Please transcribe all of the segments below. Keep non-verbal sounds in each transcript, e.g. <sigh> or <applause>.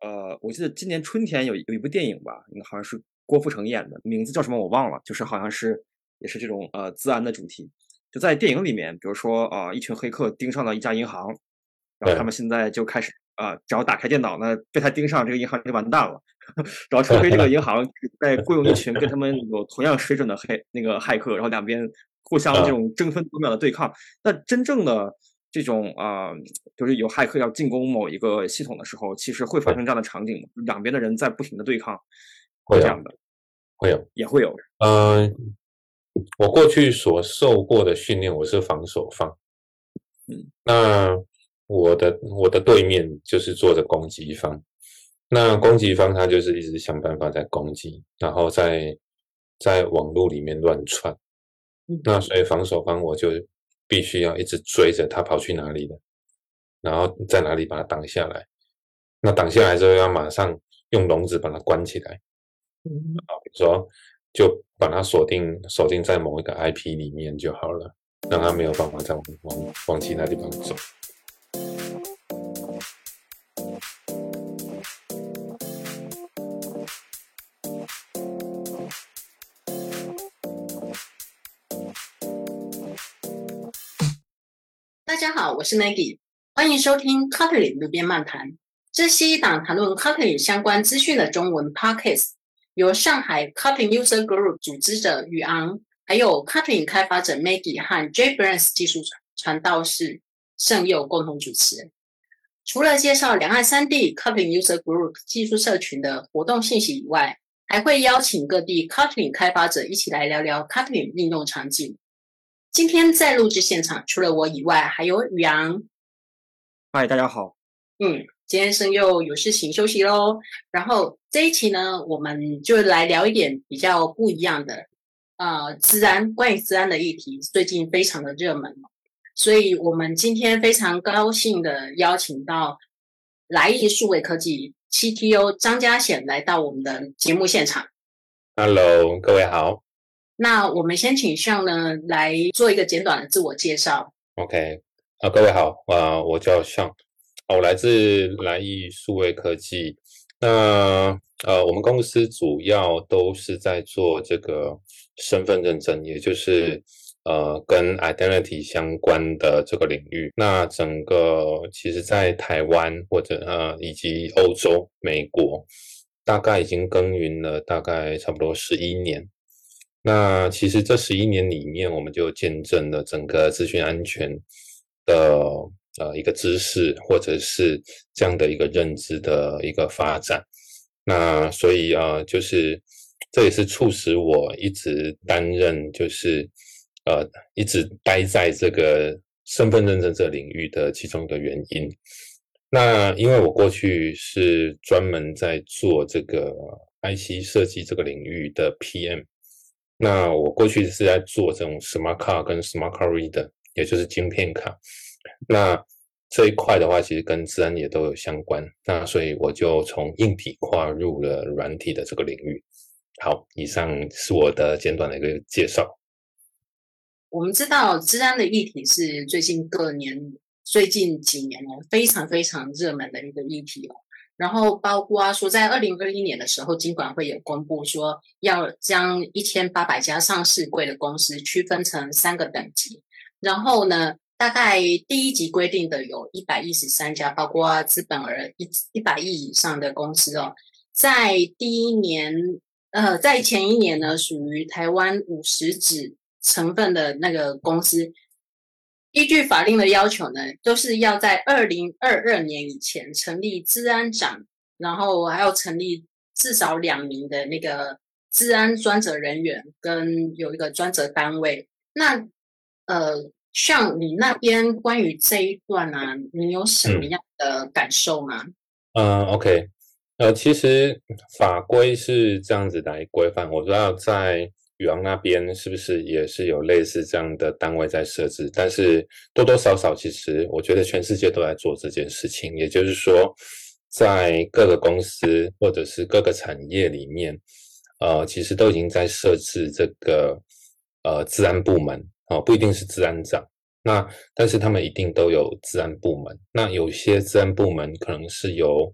呃，我记得今年春天有有一部电影吧，好像是郭富城演的，名字叫什么我忘了，就是好像是也是这种呃自安的主题。就在电影里面，比如说啊，一群黑客盯上了一家银行，然后他们现在就开始啊，只要打开电脑呢，被他盯上，这个银行就完蛋了。<laughs> 然后除非这个银行在雇佣一群跟他们有同样水准的黑那个骇客，然后两边互相这种争分夺秒的对抗。那真正的。这种啊，就是有骇客要进攻某一个系统的时候，其实会发生这样的场景，两边的人在不停的对抗，会这样的，会有，也会有。嗯，我过去所受过的训练，我是防守方，嗯，那我的我的对面就是坐着攻击方，那攻击方他就是一直想办法在攻击，然后在在网络里面乱窜，那所以防守方我就。必须要一直追着他跑去哪里的，然后在哪里把他挡下来。那挡下来之后，要马上用笼子把它关起来。好，比如说就把它锁定锁定在某一个 IP 里面就好了，让他没有办法再往往往其他地方走。好，我是 Maggie，欢迎收听 Cutling 路边漫谈。这是一档谈论 Cutling 相关资讯的中文 podcast，由上海 Cutling User Group 组织者宇昂，还有 Cutling 开发者 Maggie 和 JetBrains 技术传道士盛佑共同主持。除了介绍两岸三地 Cutling User Group 技术社群的活动信息以外，还会邀请各地 Cutling 开发者一起来聊聊 Kotlin 应用场景。今天在录制现场，除了我以外，还有宇阳。嗨，大家好。嗯，今天生又有事情休息喽。然后这一期呢，我们就来聊一点比较不一样的，呃，自然关于自然的议题，最近非常的热门。所以我们今天非常高兴的邀请到来意数位科技 CTO 张家显来到我们的节目现场。Hello，各位好。那我们先请向呢来做一个简短的自我介绍。OK，啊，各位好，啊，我叫向，我来自来意数位科技。那呃，我们公司主要都是在做这个身份认证，也就是呃跟 identity 相关的这个领域。那整个其实，在台湾或者呃以及欧洲、美国，大概已经耕耘了大概差不多十一年。那其实这十一年里面，我们就见证了整个资讯安全的呃一个知识，或者是这样的一个认知的一个发展。那所以啊，就是这也是促使我一直担任，就是呃一直待在这个身份认证这领域的其中一个原因。那因为我过去是专门在做这个 IC 设计这个领域的 PM。那我过去是在做这种 smart car 跟 smart car reader，也就是晶片卡。那这一块的话，其实跟自然也都有相关。那所以我就从硬体跨入了软体的这个领域。好，以上是我的简短的一个介绍。我们知道，治安的议题是最近各年、最近几年哦，非常非常热门的一个议题哦。然后包括说，在二零二一年的时候，金管会有公布说，要将一千八百家上市柜的公司区分成三个等级。然后呢，大概第一级规定的有一百一十三家，包括资本额一一百亿以上的公司哦。在第一年，呃，在前一年呢，属于台湾五十指成分的那个公司。依据法令的要求呢，都是要在二零二二年以前成立治安长，然后还要成立至少两名的那个治安专责人员，跟有一个专责单位。那呃，像你那边关于这一段呢，你有什么样的感受吗？嗯，OK，呃，其实法规是这样子来规范，我知道在。宇昂那边是不是也是有类似这样的单位在设置？但是多多少少，其实我觉得全世界都在做这件事情。也就是说，在各个公司或者是各个产业里面，呃，其实都已经在设置这个呃治安部门啊，不一定是治安长。那但是他们一定都有治安部门。那有些治安部门可能是由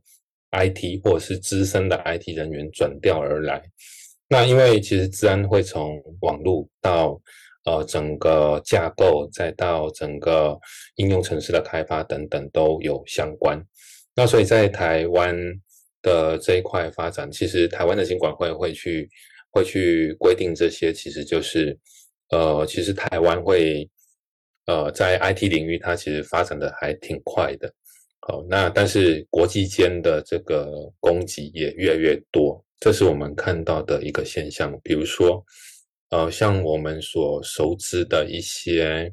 IT 或者是资深的 IT 人员转调而来。那因为其实治安会从网络到呃整个架构，再到整个应用城市的开发等等都有相关。那所以在台湾的这一块发展，其实台湾的监管会会去会去规定这些，其实就是呃，其实台湾会呃在 IT 领域它其实发展的还挺快的。好，那但是国际间的这个供给也越来越多。这是我们看到的一个现象，比如说，呃，像我们所熟知的一些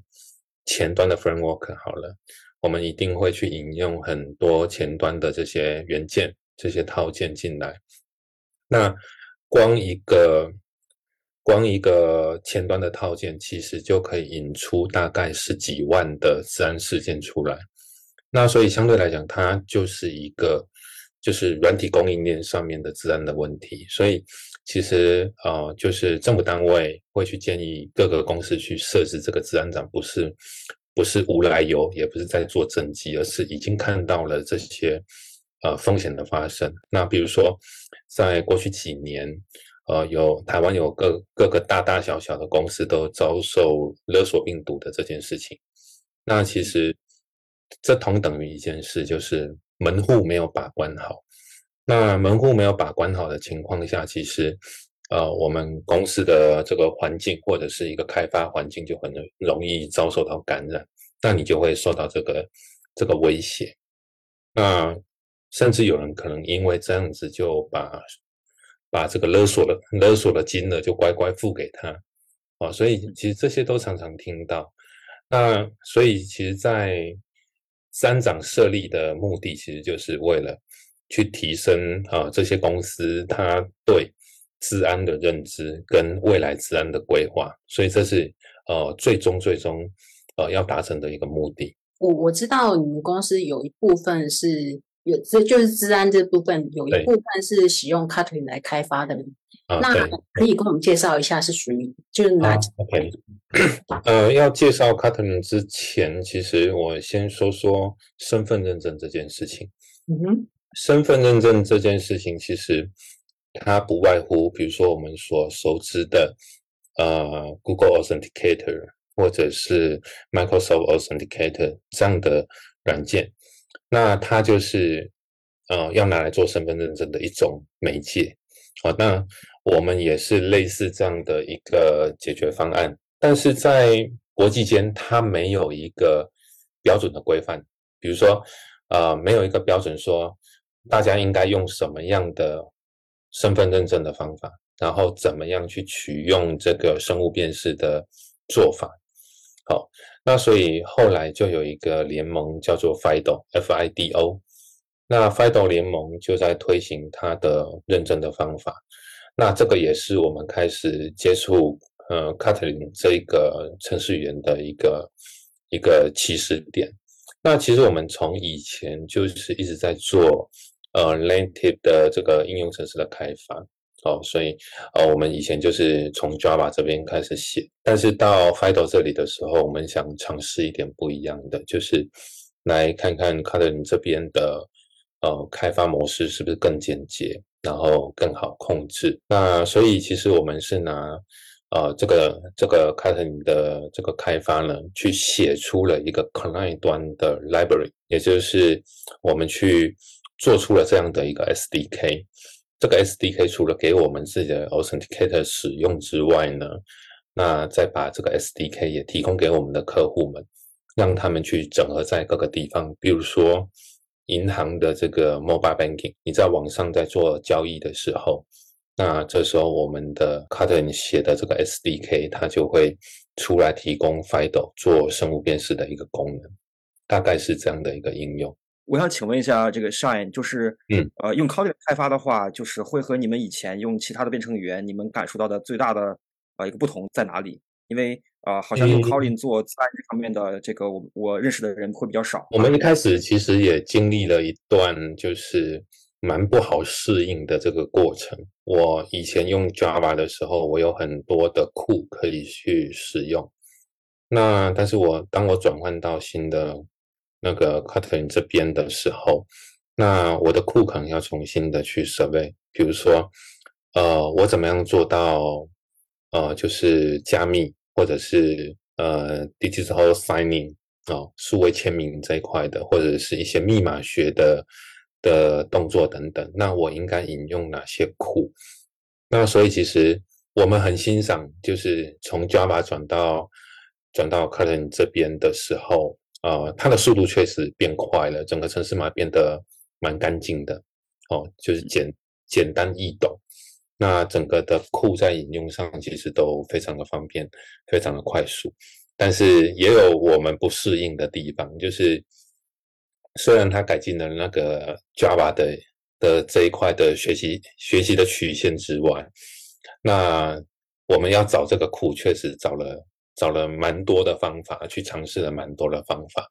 前端的 framework，好了，我们一定会去引用很多前端的这些元件、这些套件进来。那光一个光一个前端的套件，其实就可以引出大概十几万的自然事件出来。那所以相对来讲，它就是一个。就是软体供应链上面的治安的问题，所以其实呃，就是政府单位会去建议各个公司去设置这个治安长，不是不是无来由，也不是在做政绩，而是已经看到了这些呃风险的发生。那比如说，在过去几年，呃，有台湾有各各个大大小小的公司都遭受勒索病毒的这件事情，那其实这同等于一件事，就是。门户没有把关好，那门户没有把关好的情况下，其实，呃，我们公司的这个环境或者是一个开发环境就很容易遭受到感染，那你就会受到这个这个威胁。那甚至有人可能因为这样子就把把这个勒索的勒索的金额就乖乖付给他，啊，所以其实这些都常常听到。那所以其实，在三长设立的目的，其实就是为了去提升啊这些公司它对治安的认知跟未来治安的规划，所以这是呃最终最终呃要达成的一个目的。我我知道你们公司有一部分是有这就是治安这部分有一部分是使用 c u t l i n 来开发的。那可以跟我们介绍一下是属于就是哪？OK，<coughs> 呃，要介绍 c u t l i n 之前，其实我先说说身份认证这件事情。嗯哼，身份认证这件事情，其实它不外乎，比如说我们所熟知的呃 Google Authenticator 或者是 Microsoft Authenticator 这样的软件，那它就是呃要拿来做身份认证的一种媒介。好，那我们也是类似这样的一个解决方案，但是在国际间，它没有一个标准的规范。比如说，呃，没有一个标准说大家应该用什么样的身份认证的方法，然后怎么样去取用这个生物辨识的做法。好，那所以后来就有一个联盟叫做 FIDO，FIDO。那 FIDO 联盟就在推行它的认证的方法。那这个也是我们开始接触呃 c a t l i n 这一个程序员的一个一个起始点。那其实我们从以前就是一直在做呃 native 的这个应用程式的开发哦，所以呃我们以前就是从 Java 这边开始写，但是到 FIDO 这里的时候，我们想尝试一点不一样的，就是来看看 c a t l i n 这边的呃开发模式是不是更简洁。然后更好控制。那所以其实我们是拿呃这个这个 c u t l i n 的这个开发呢，去写出了一个 client 端的 library，也就是我们去做出了这样的一个 SDK。这个 SDK 除了给我们自己的 Authenticator 使用之外呢，那再把这个 SDK 也提供给我们的客户们，让他们去整合在各个地方，比如说。银行的这个 mobile banking，你在网上在做交易的时候，那这时候我们的 c a t l i n 写的这个 SDK，它就会出来提供 FIDO 做生物辨识的一个功能，大概是这样的一个应用。我想请问一下，这个 Shine 就是，嗯，呃，用 c a t l i n 开发的话，就是会和你们以前用其他的编程语言，你们感受到的最大的呃一个不同在哪里？因为啊，好像用 Kotlin 做自然这方面的这个，我我认识的人会比较少。我们一开始其实也经历了一段就是蛮不好适应的这个过程。我以前用 Java 的时候，我有很多的库可以去使用。那但是我当我转换到新的那个 Kotlin 这边的时候，那我的库可能要重新的去设备，比如说，呃，我怎么样做到，呃，就是加密或者是呃 digital signing 哦，数位签名这一块的，或者是一些密码学的的动作等等，那我应该引用哪些库？那所以其实我们很欣赏，就是从 Java 转到转到 c u t l i n 这边的时候，呃，它的速度确实变快了，整个城市码变得。蛮干净的，哦，就是简简单易懂。那整个的库在引用上其实都非常的方便，非常的快速。但是也有我们不适应的地方，就是虽然它改进了那个 Java 的的这一块的学习学习的曲线之外，那我们要找这个库，确实找了找了蛮多的方法，去尝试了蛮多的方法。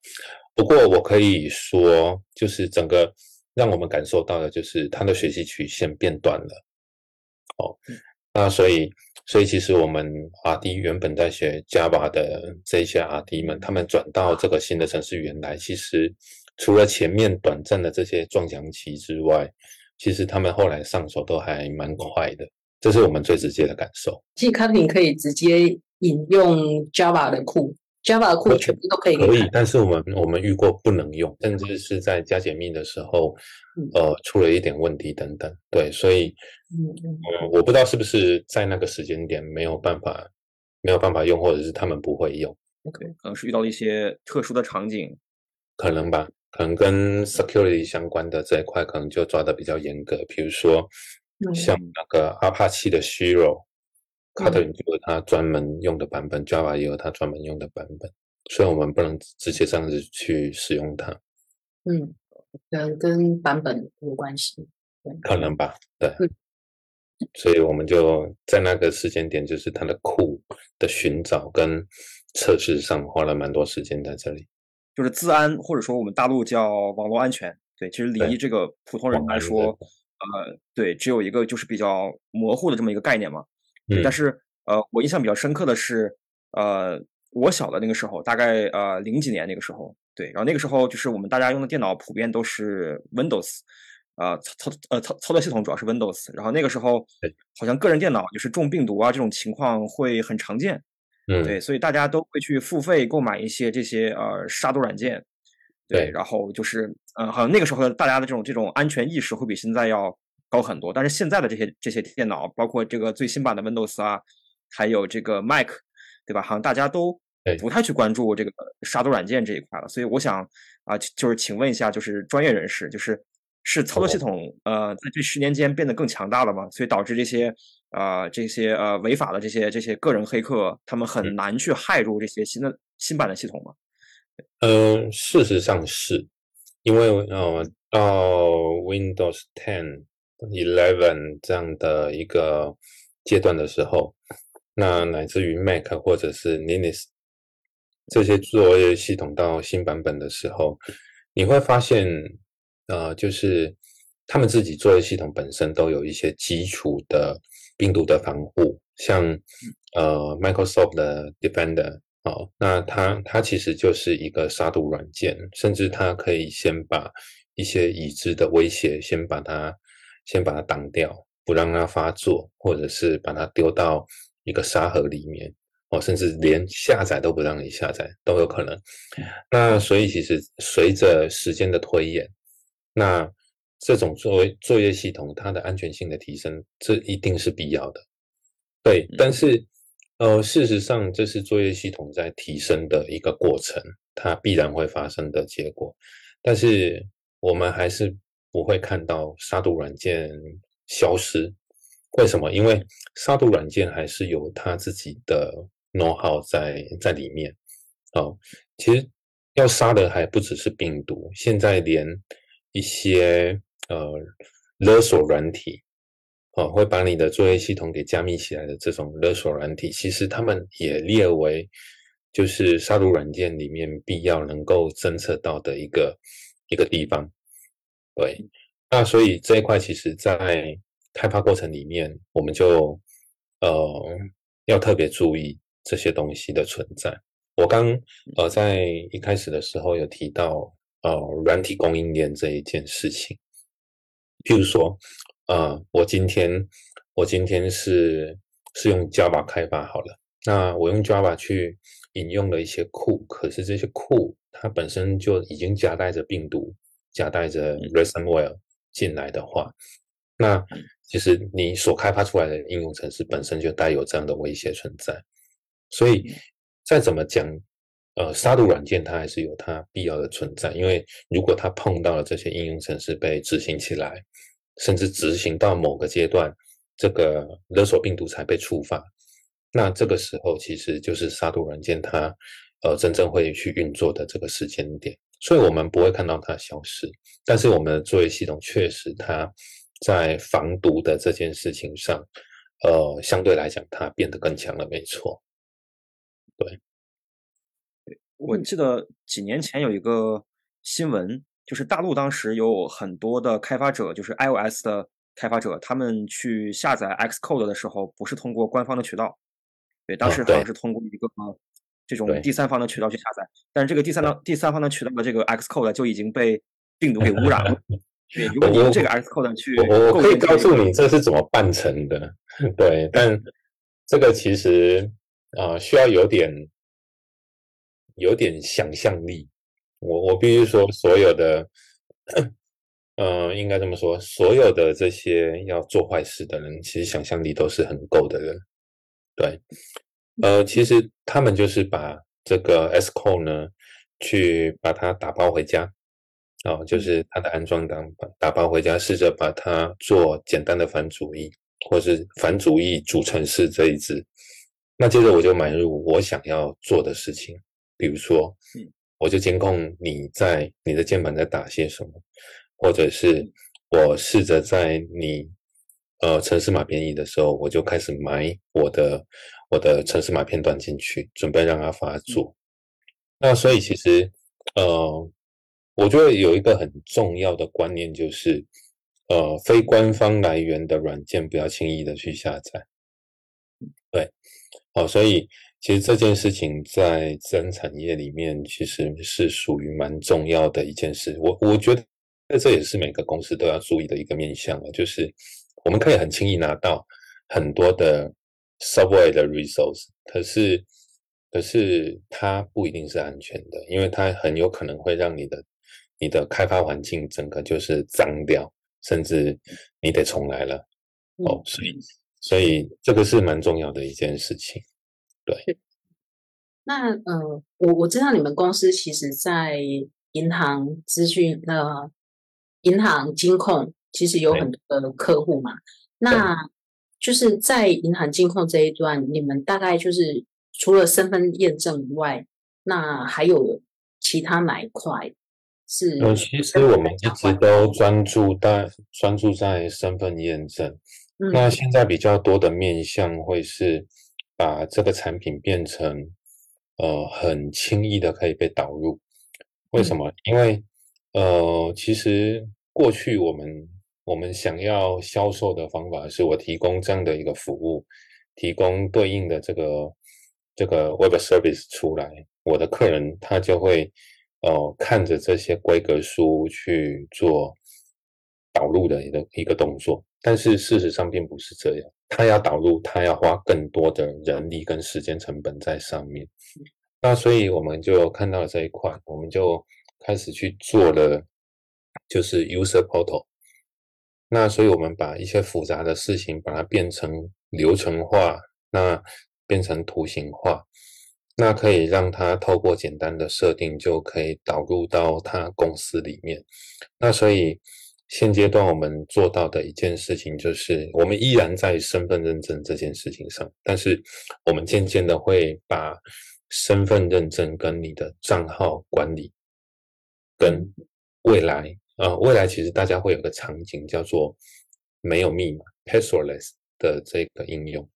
不过我可以说，就是整个。让我们感受到的就是它的学习曲线变短了，哦，那所以，所以其实我们 R D 原本在学 Java 的这些 R D 们，他们转到这个新的程式语言来，其实除了前面短暂的这些撞墙期之外，其实他们后来上手都还蛮快的，这是我们最直接的感受。其实 Kotlin 可以直接引用 Java 的库。Java 库全部都可以，可以，但是我们我们遇过不能用，甚至是在加解密的时候，呃，出了一点问题等等。对，所以，嗯嗯，我不知道是不是在那个时间点没有办法没有办法用，或者是他们不会用。OK，可能是遇到了一些特殊的场景，可能吧，可能跟 security 相关的这一块可能就抓的比较严格，比如说像那个 Apache 的 Zero。Kotlin 就是它专门用的版本，Java 也有它专门用的版本，所以我们不能直接这样子去使用它。嗯，可能跟版本有关系，可能吧，对。所以我们就在那个时间点，就是它的库的寻找跟测试上花了蛮多时间在这里。就是自安，或者说我们大陆叫网络安全，对，其实离这个普通人来说，呃，对，只有一个就是比较模糊的这么一个概念嘛。但是，呃，我印象比较深刻的是，呃，我小的那个时候，大概呃零几年那个时候，对，然后那个时候就是我们大家用的电脑普遍都是 Windows，啊，操操呃操操作系统主要是 Windows，然后那个时候好像个人电脑就是中病毒啊这种情况会很常见，嗯，对，所以大家都会去付费购买一些这些呃杀毒软件，对，然后就是呃好像那个时候大家的这种这种安全意识会比现在要。高很多，但是现在的这些这些电脑，包括这个最新版的 Windows 啊，还有这个 Mac，对吧？好像大家都不太去关注这个杀毒软件这一块了。所以我想啊，就是请问一下，就是专业人士，就是是操作系统呃，在这十年间变得更强大了吗？所以导致这些呃这些呃违法的这些这些个人黑客，他们很难去害入这些新的新版的系统吗？嗯，事实上是因为呃到 Windows Ten。Eleven 这样的一个阶段的时候，那乃至于 Mac 或者是 Linux 这些作业系统到新版本的时候，你会发现，呃，就是他们自己作业系统本身都有一些基础的病毒的防护，像呃 Microsoft 的 Defender，哦，那它它其实就是一个杀毒软件，甚至它可以先把一些已知的威胁先把它。先把它挡掉，不让它发作，或者是把它丢到一个沙盒里面，哦，甚至连下载都不让你下载都有可能。那所以其实随着时间的推演，那这种作为作业系统它的安全性的提升，这一定是必要的。对，但是呃，事实上这是作业系统在提升的一个过程，它必然会发生的结果。但是我们还是。不会看到杀毒软件消失，为什么？因为杀毒软件还是有它自己的 know how 在在里面。哦，其实要杀的还不只是病毒，现在连一些呃勒索软体，哦，会把你的作业系统给加密起来的这种勒索软体，其实他们也列为就是杀毒软件里面必要能够侦测到的一个一个地方。对，那所以这一块其实，在开发过程里面，我们就呃要特别注意这些东西的存在。我刚呃在一开始的时候有提到呃软体供应链这一件事情。譬如说，呃，我今天我今天是是用 Java 开发好了，那我用 Java 去引用了一些库，可是这些库它本身就已经夹带着病毒，夹带着 ransomware 进来的话，那其实你所开发出来的应用程式本身就带有这样的威胁存在，所以再怎么讲，呃，杀毒软件它还是有它必要的存在，因为如果它碰到了这些应用程式被执行起来。甚至执行到某个阶段，这个勒索病毒才被触发，那这个时候其实就是杀毒软件它呃真正会去运作的这个时间点，所以我们不会看到它消失，但是我们的作业系统确实它在防毒的这件事情上，呃相对来讲它变得更强了，没错。对，我记得几年前有一个新闻。就是大陆当时有很多的开发者，就是 iOS 的开发者，他们去下载 Xcode 的时候，不是通过官方的渠道，对，当时好像是通过一个这种第三方的渠道去下载，但是这个第三方第三方的渠道的这个 Xcode 就已经被病毒给污染了。<laughs> 对，如果你用这个 Xcode 去，我我可以告诉你这是怎么办成的，对，但这个其实啊需要有点有点想象力。我我必须说，所有的，嗯，应该这么说，所有的这些要做坏事的人，其实想象力都是很够的人。对，呃，其实他们就是把这个 S Core 呢，去把它打包回家，啊，就是它的安装档打包回家，试着把它做简单的反主义，或是反主义主程式这一支。那接着我就买入我想要做的事情，比如说，嗯。我就监控你在你的键盘在打些什么，或者是我试着在你呃城市码编译的时候，我就开始买我的我的城市码片段进去，准备让它发作。那所以其实呃，我觉得有一个很重要的观念就是，呃，非官方来源的软件不要轻易的去下载。对，好，所以。其实这件事情在自然产业里面，其实是属于蛮重要的一件事。我我觉得，这也是每个公司都要注意的一个面向了，就是我们可以很轻易拿到很多的 software 的 resource，可是可是它不一定是安全的，因为它很有可能会让你的你的开发环境整个就是脏掉，甚至你得重来了。哦，所以所以这个是蛮重要的一件事情。对，那呃，我我知道你们公司其实，在银行资讯呃，银行金控其实有很多的客户嘛。那就是在银行金控这一段，你们大概就是除了身份验证以外，那还有其他哪一块是？呃，其实我们一直都专注在专注在身份验证。那现在比较多的面向会是。把这个产品变成呃很轻易的可以被导入，为什么？因为呃其实过去我们我们想要销售的方法是我提供这样的一个服务，提供对应的这个这个 web service 出来，我的客人他就会呃看着这些规格书去做导入的一个一个动作，但是事实上并不是这样。他要导入，他要花更多的人力跟时间成本在上面。那所以我们就看到了这一块，我们就开始去做了，就是 user portal。那所以我们把一些复杂的事情把它变成流程化，那变成图形化，那可以让他透过简单的设定就可以导入到他公司里面。那所以。现阶段我们做到的一件事情就是，我们依然在身份认证这件事情上，但是我们渐渐的会把身份认证跟你的账号管理，跟未来呃，未来其实大家会有个场景叫做没有密码 （passwordless） 的这个应用。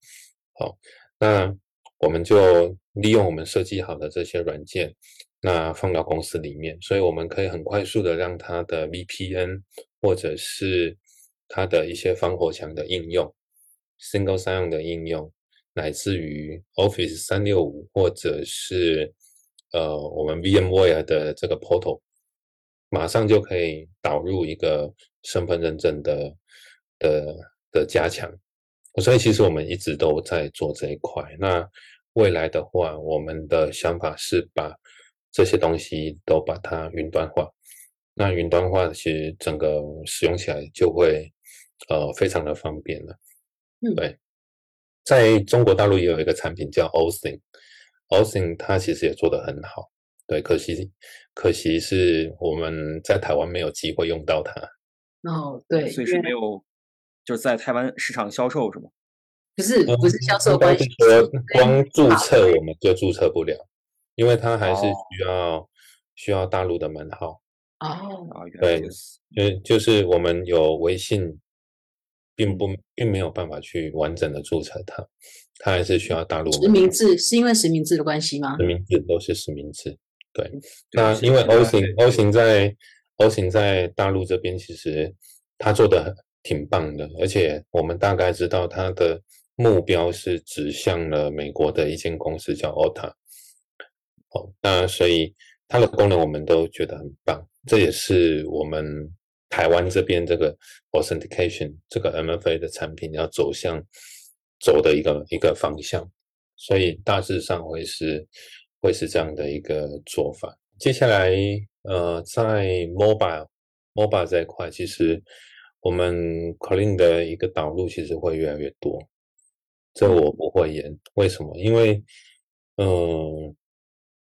好，那我们就利用我们设计好的这些软件。那放到公司里面，所以我们可以很快速的让它的 VPN 或者是它的一些防火墙的应用，Single Sign-On 的应用，乃至于 Office 三六五或者是呃我们 VMware 的这个 Portal，马上就可以导入一个身份认证的的的加强。所以其实我们一直都在做这一块。那未来的话，我们的想法是把这些东西都把它云端化。那云端化其实整个使用起来就会呃非常的方便了。嗯，对，在中国大陆也有一个产品叫 o s i n o s i n 它其实也做得很好。对，可惜可惜是我们在台湾没有机会用到它。哦，对，所以是没有。就是在台湾市场销售是吗？不是，不是销售关系。说光注册我们就注册不了，因为它还是需要需要大陆的门号。哦，对，就就是我们有微信，并不并没有办法去完整的注册它，它还是需要大陆实名制，是因为实名制的关系吗？实名制都是实名制。对，那因为 O 型 O 型在 O 型在大陆这边，其实他做的。挺棒的，而且我们大概知道他的目标是指向了美国的一间公司叫 OTA，哦，那所以它的功能我们都觉得很棒，这也是我们台湾这边这个 authentication 这个 MFA 的产品要走向走的一个一个方向，所以大致上会是会是这样的一个做法。接下来，呃，在 mobile mobile 这一块，其实。我们 Clean 的一个导入其实会越来越多，这我不会演。为什么？因为，嗯，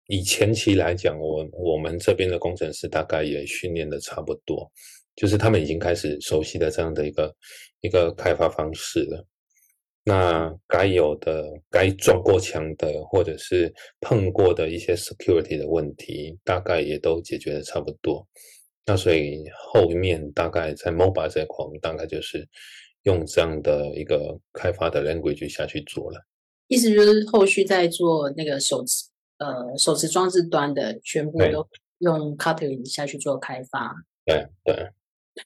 以前期来讲，我我们这边的工程师大概也训练的差不多，就是他们已经开始熟悉的这样的一个一个开发方式了。那该有的、该撞过墙的，或者是碰过的一些 security 的问题，大概也都解决的差不多。那所以后面大概在 mobile 这块，我们大概就是用这样的一个开发的 language 下去做了。意思就是后续在做那个手持呃手持装置端的，全部都用 Kotlin 下去做开发。对对。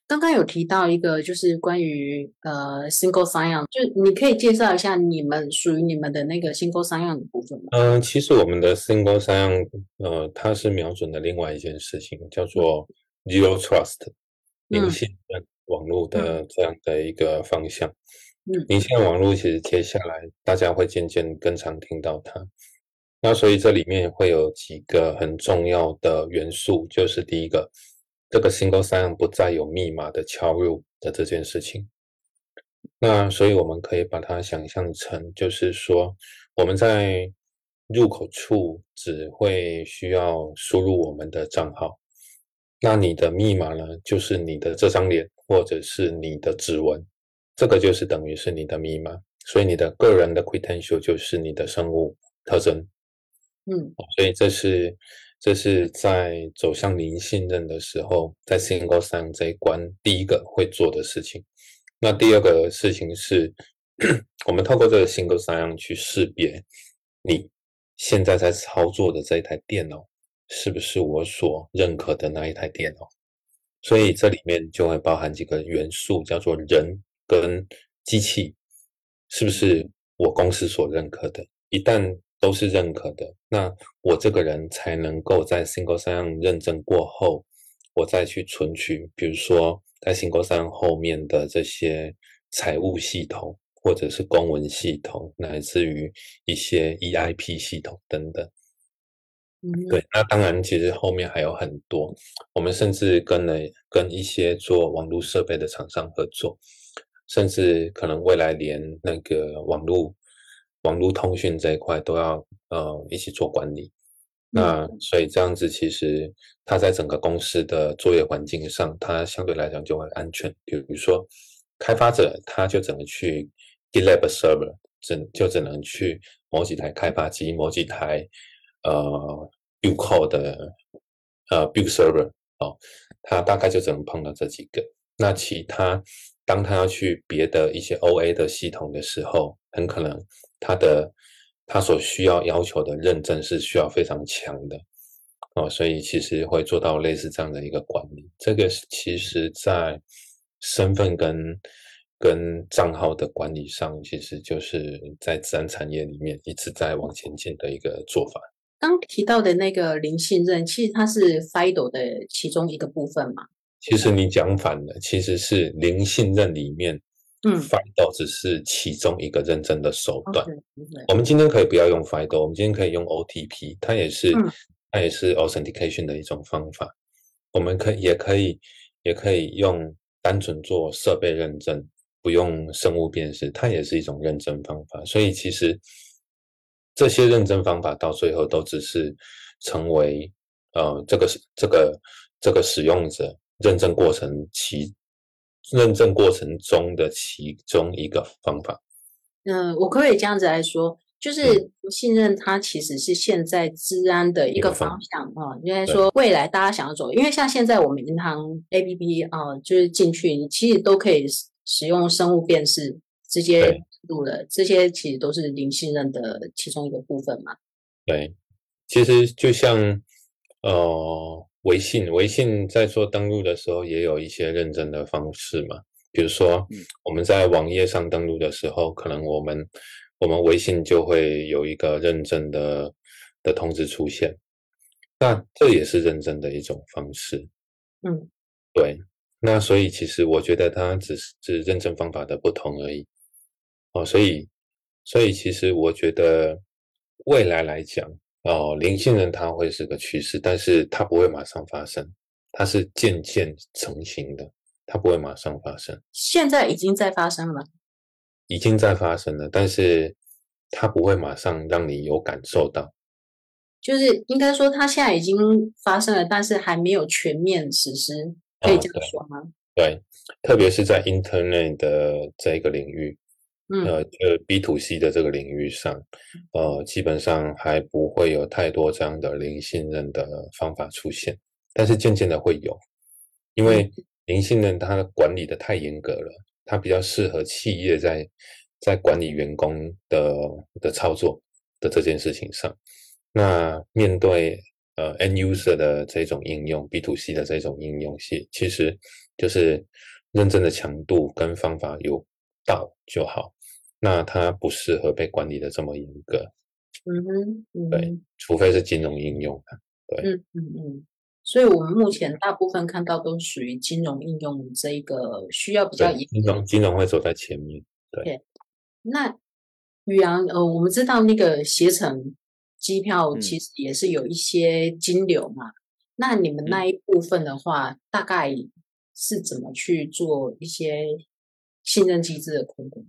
刚刚有提到一个就是关于呃 single sign，就你可以介绍一下你们属于你们的那个 single sign 的部分吗？嗯，其实我们的 single sign，呃，它是瞄准的另外一件事情，叫做。Zero Trust，零信任网络的这样的一个方向。嗯，零信任网络其实接下来大家会渐渐更常听到它。那所以这里面会有几个很重要的元素，就是第一个，这个 Single Sign 不再有密码的敲入的这件事情。那所以我们可以把它想象成，就是说我们在入口处只会需要输入我们的账号。那你的密码呢？就是你的这张脸，或者是你的指纹，这个就是等于是你的密码。所以你的个人的 credential 就是你的生物特征。嗯，所以这是这是在走向零信任的时候，在 single sign 这一关第一个会做的事情。那第二个事情是，<clears throat> 我们透过这个 single sign 去识别你现在在操作的这一台电脑。是不是我所认可的那一台电脑？所以这里面就会包含几个元素，叫做人跟机器，是不是我公司所认可的？一旦都是认可的，那我这个人才能够在 Single Sign 认证过后，我再去存取，比如说在 Single Sign 后面的这些财务系统，或者是公文系统，乃至于一些 EIP 系统等等。对，那当然，其实后面还有很多，我们甚至跟了跟一些做网络设备的厂商合作，甚至可能未来连那个网络网络通讯这一块都要呃一起做管理。那所以这样子，其实它在整个公司的作业环境上，它相对来讲就会安全。比如说，开发者他就只能去 GitLab server，只就只能去某几台开发机，某几台。呃，build code 的呃 build server 哦，他大概就只能碰到这几个。那其他，当他要去别的一些 OA 的系统的时候，很可能他的它所需要要求的认证是需要非常强的哦，所以其实会做到类似这样的一个管理。这个其实在身份跟跟账号的管理上，其实就是在自然产业里面一直在往前进的一个做法。刚提到的那个零信任，其实它是 FIDO 的其中一个部分嘛？其实你讲反了，其实是零信任里面，嗯，FIDO 只是其中一个认证的手段。我们今天可以不要用 FIDO，我们今天可以用 OTP，它也是、嗯它也是 authentication 的一种方法。我们可以也可以也可以用单纯做设备认证，不用生物辨识，它也是一种认证方法。所以其实这些认证方法到最后都只是成为呃这个是这个这个使用者认证过程其认证过程中的其中一个方法。嗯、我可不可以这样子来说，就是信任它其实是现在治安的一个方方向啊，应该说未来大家想要走，因为像现在我们银行 APP 啊，就是进去你其实都可以使使用生物辨识直接对入了，这些其实都是零信任的其中一个部分嘛。对，其实就像呃微信，微信在做登录的时候也有一些认证的方式嘛，比如说嗯。我们在网页上登录的时候，可能我们我们微信就会有一个认证的的通知出现，那这也是认证的一种方式。嗯，对，那所以其实我觉得它只是认证方法的不同而已。哦，所以所以其实我觉得未来来讲，哦，零信任它会是个趋势，但是它不会马上发生，它是渐渐成型的，它不会马上发生，现在已经在发生了。已经在发生了，但是它不会马上让你有感受到。就是应该说，它现在已经发生了，但是还没有全面实施，可以这样啊对说吗？对，特别是在 Internet 的这一个领域，嗯呃，就 B to C 的这个领域上，呃，基本上还不会有太多这样的零信任的方法出现，但是渐渐的会有，因为零信任它管理的太严格了，它比较适合企业在在管理员工的的操作的这件事情上。那面对呃 end user 的这种应用，B to C 的这种应用，其其实就是认证的强度跟方法有到就好。那它不适合被管理的这么严格，嗯哼，嗯对，除非是金融应用。对嗯嗯嗯。所以我们目前大部分看到都属于金融应用这一个需要比较对，严金融金融会走在前面。对那宇阳，呃，我们知道那个携程机票嗯其实也是有一些金流嘛。那你们那一部分的话，大概是怎么去做一些信任机制的控股？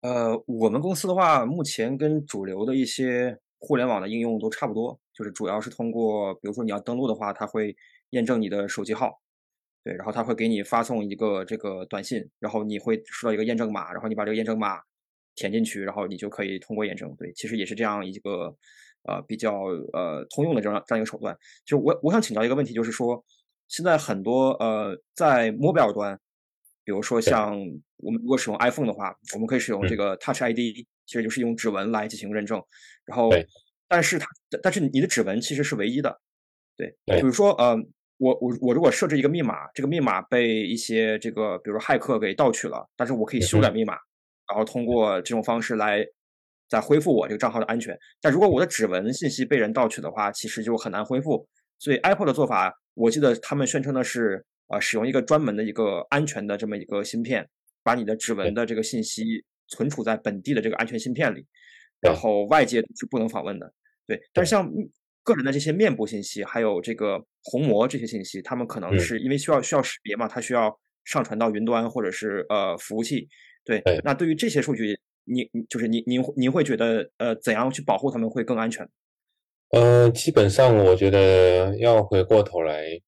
呃，我们公司的话，目前跟主流的一些互联网的应用都差不多，就是主要是通过，比如说你要登录的话，它会验证你的手机号，对，然后它会给你发送一个这个短信，然后你会收到一个验证码，然后你把这个验证码填进去，然后你就可以通过验证。对，其实也是这样一个呃比较呃通用的这样这样一个手段。就我我想请教一个问题，就是说现在很多呃在目标端。比如说像我们如果使用 iPhone 的话，我们可以使用这个 Touch ID，其实就是用指纹来进行认证。然后，但是它但是你的指纹其实是唯一的，对。对比如说呃，我我我如果设置一个密码，这个密码被一些这个比如说骇客给盗取了，但是我可以修改密码，然后通过这种方式来再恢复我这个账号的安全。但如果我的指纹信息被人盗取的话，其实就很难恢复。所以 Apple 的做法，我记得他们宣称的是。啊，使用一个专门的一个安全的这么一个芯片，把你的指纹的这个信息存储在本地的这个安全芯片里，然后外界是不能访问的。对，但是像个人的这些面部信息，还有这个虹膜这些信息，他们可能嗯是因为需要需要识别嘛，它需要上传到云端或者是呃服务器。对，那对于这些数据，您就是您您您会觉得呃怎样去保护他们会更安全？呃，基本上我觉得要回过头来。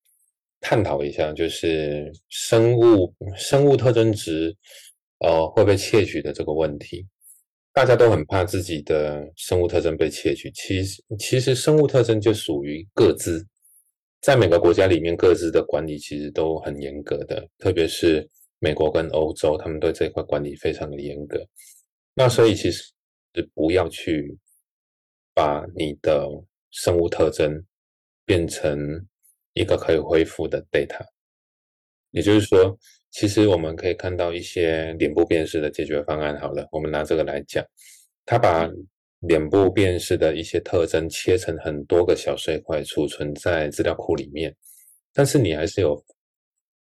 探讨一下，就是生物生物特征值，呃，会被窃取的这个问题，大家都很怕自己的生物特征被窃取。其实，其实生物特征就属于各自，在每个国家里面，各自的管理其实都很严格的，特别是美国跟欧洲，他们对这块管理非常的严格。那所以，其实是不要去把你的生物特征变成。一个可以恢复的 data，也就是说，其实我们可以看到一些脸部辨识的解决方案。好了，我们拿这个来讲，它把脸部辨识的一些特征切成很多个小碎块，储存在资料库里面，但是你还是有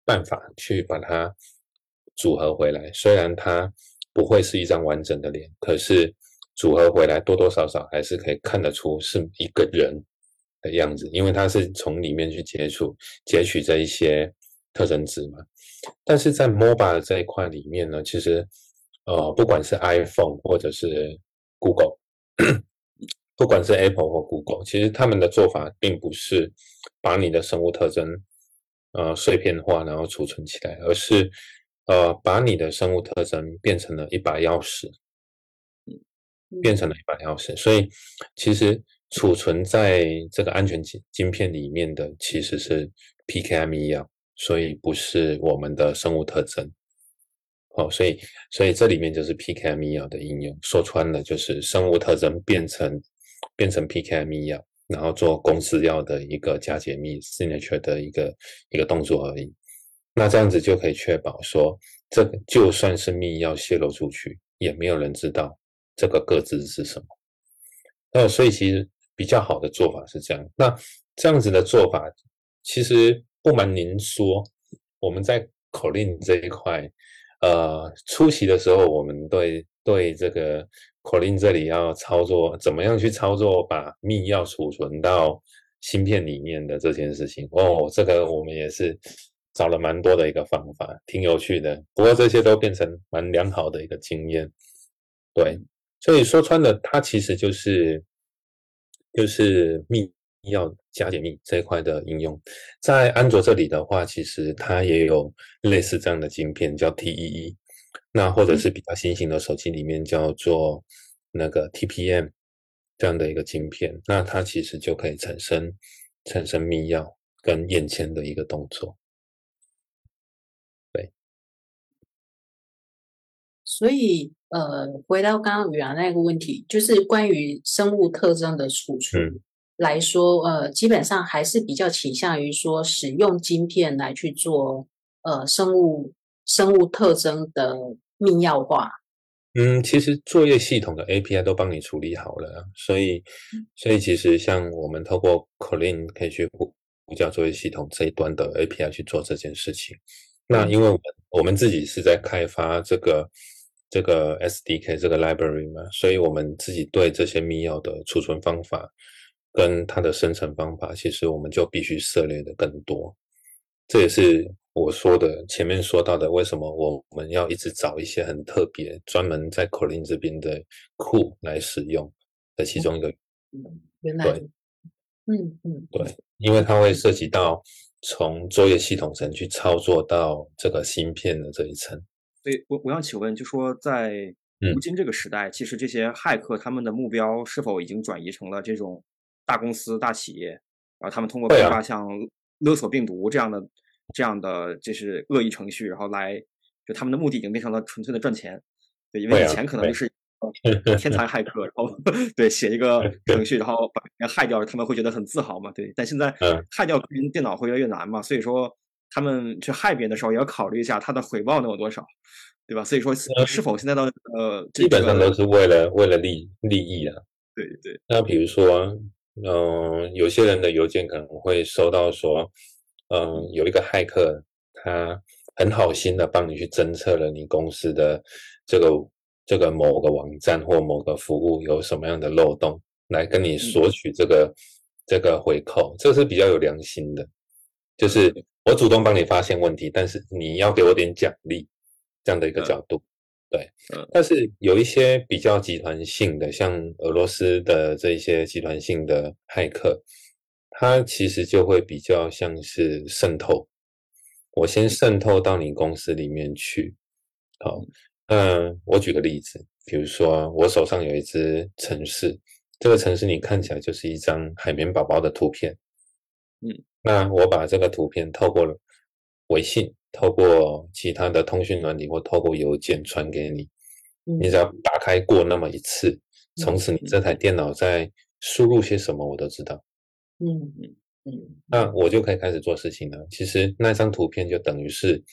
办法去把它组合回来。虽然它不会是一张完整的脸，可是组合回来多多少少还是可以看得出是一个人的样子，因为它是从里面去接触截取这一些特征值嘛。但是在 mobile 这一块里面呢，其实呃，不管是 iPhone 或者是 Google，不管是 Apple 或 Google，其实他们的做法并不是把你的生物特征呃碎片化然后储存起来，而是呃把你的生物特征变成了一把钥匙，变成了一把钥匙。所以其实储存在这个安全晶晶片里面的其实是 PKM 药。所以不是我们的生物特征，哦，所以所以这里面就是 PKM 的应用，说穿了就是生物特征变成变成 PKM 然后做公司要的一个加解密 signature 的一个一个动作而已。那这样子就可以确保说，这个就算是密钥泄露出去，也没有人知道这个个字是什么。那所以其实比较好的做法是这样。那这样子的做法，其实。不瞒您说，我们在口令这一块，呃，初期的时候，我们对对这个口令这里要操作，怎么样去操作，把密钥储存到芯片里面的这件事情，哦，这个我们也是找了蛮多的一个方法，挺有趣的。不过这些都变成蛮良好的一个经验，对，所以说穿了，它其实就是就是密。钥加解密这一块的应用，在安卓这里的话，其实它也有类似这样的晶片，叫 TEE，那或者是比较新型的手机里面叫做那个 TPM 这样的一个晶片，那它其实就可以产生产生密钥跟验签的一个动作。对，所以呃，回到刚刚宇阳那个问题，就是关于生物特征的储存。来说，呃，基本上还是比较倾向于说使用晶片来去做呃生物生物特征的密钥化。嗯，其实作业系统的 API 都帮你处理好了，所以所以其实像我们透过 Colin 可以去呼叫作业系统这一端的 API 去做这件事情。那因为我们我们自己是在开发这个这个 SDK 这个 library 嘛，所以我们自己对这些密钥的储存方法。跟它的生成方法，其实我们就必须涉猎的更多。这也是我说的前面说到的，为什么我们要一直找一些很特别、专门在 Colin 这边的库来使用的其中一个。嗯，原来。对，嗯嗯，对，因为它会涉及到从作业系统层去操作到这个芯片的这一层。所以，我我想请问，就说在如今这个时代，其实这些骇客他们的目标是否已经转移成了这种？大公司、大企业，然后他们通过开发像勒索病毒这样的、这样的就是恶意程序，然后来就他们的目的已经变成了纯粹的赚钱。对，因为以前可能就是天才骇客，然后对写一个程序，然后把人害掉，他们会觉得很自豪嘛。对，但现在害掉别人电脑会越来越难嘛，所以说他们去害别人的时候也要考虑一下他的回报能有多少，对吧？所以说是否现在的呃，基本上都是为了为了利利益啊。对对。那比如说。嗯，有些人的邮件可能会收到说，嗯，有一个骇客，他很好心的帮你去侦测了你公司的这个这个某个网站或某个服务有什么样的漏洞，来跟你索取这个这个回扣，这是比较有良心的，就是我主动帮你发现问题，但是你要给我点奖励，这样的一个角度。对，但是有一些比较集团性的，像俄罗斯的这些集团性的骇客，他其实就会比较像是渗透。我先渗透到你公司里面去。好，那，我举个例子，比如说我手上有一只城市，这个城市你看起来就是一张海绵宝宝的图片。嗯，那我把这个图片透过微信。透过其他的通讯软体或透过邮件传给你，你只要打开过那么一次，从此你这台电脑在输入些什么我都知道。嗯嗯嗯，那我就可以开始做事情了。其实那张图片就等于是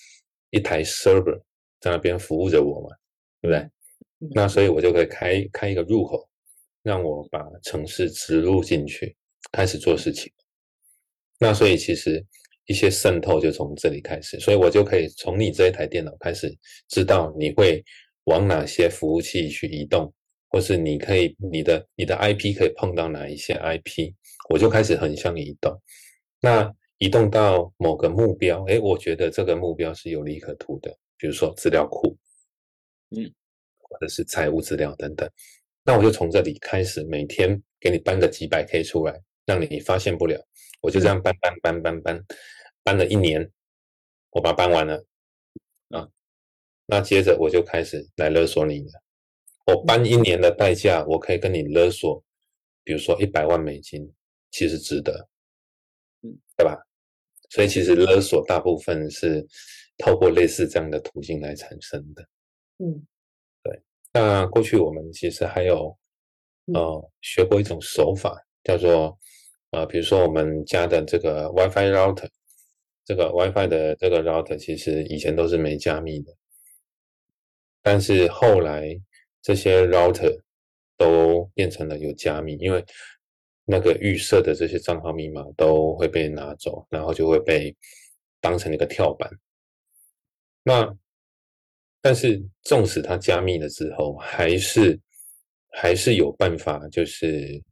一台 server 在那边服务着我嘛，对不对？那所以我就可以开开一个入口，让我把城市植入进去，开始做事情。那所以其实一些渗透就从这里开始，所以我就可以从你这一台电脑开始知道你会往哪些服务器去移动，或是你可以你的你的 IP 可以碰到哪一些 IP，我就开始横向移动。那移动到某个目标，诶，我觉得这个目标是有利可图的，比如说资料库，嗯，或者是财务资料等等。那我就从这里开始，每天给你搬个几百 K 出来，让你发现不了。我就这样搬搬搬搬搬，搬了一年，我把它搬完了啊。那接着我就开始来勒索你了。我搬一年的代价，我可以跟你勒索，比如说一百万美金，其实值得，嗯，对吧？所以其实勒索大部分是透过类似这样的途径来产生的。嗯，对。那过去我们其实还有呃学过一种手法，叫做。啊，比如说我们家的这个 WiFi router，这个 WiFi 的这个 router 其实以前都是没加密的，但是后来这些 router 都变成了有加密，因为那个预设的这些账号密码都会被拿走，然后就会被当成一个跳板。那但是纵使它加密了之后，还是还是有办法，就是。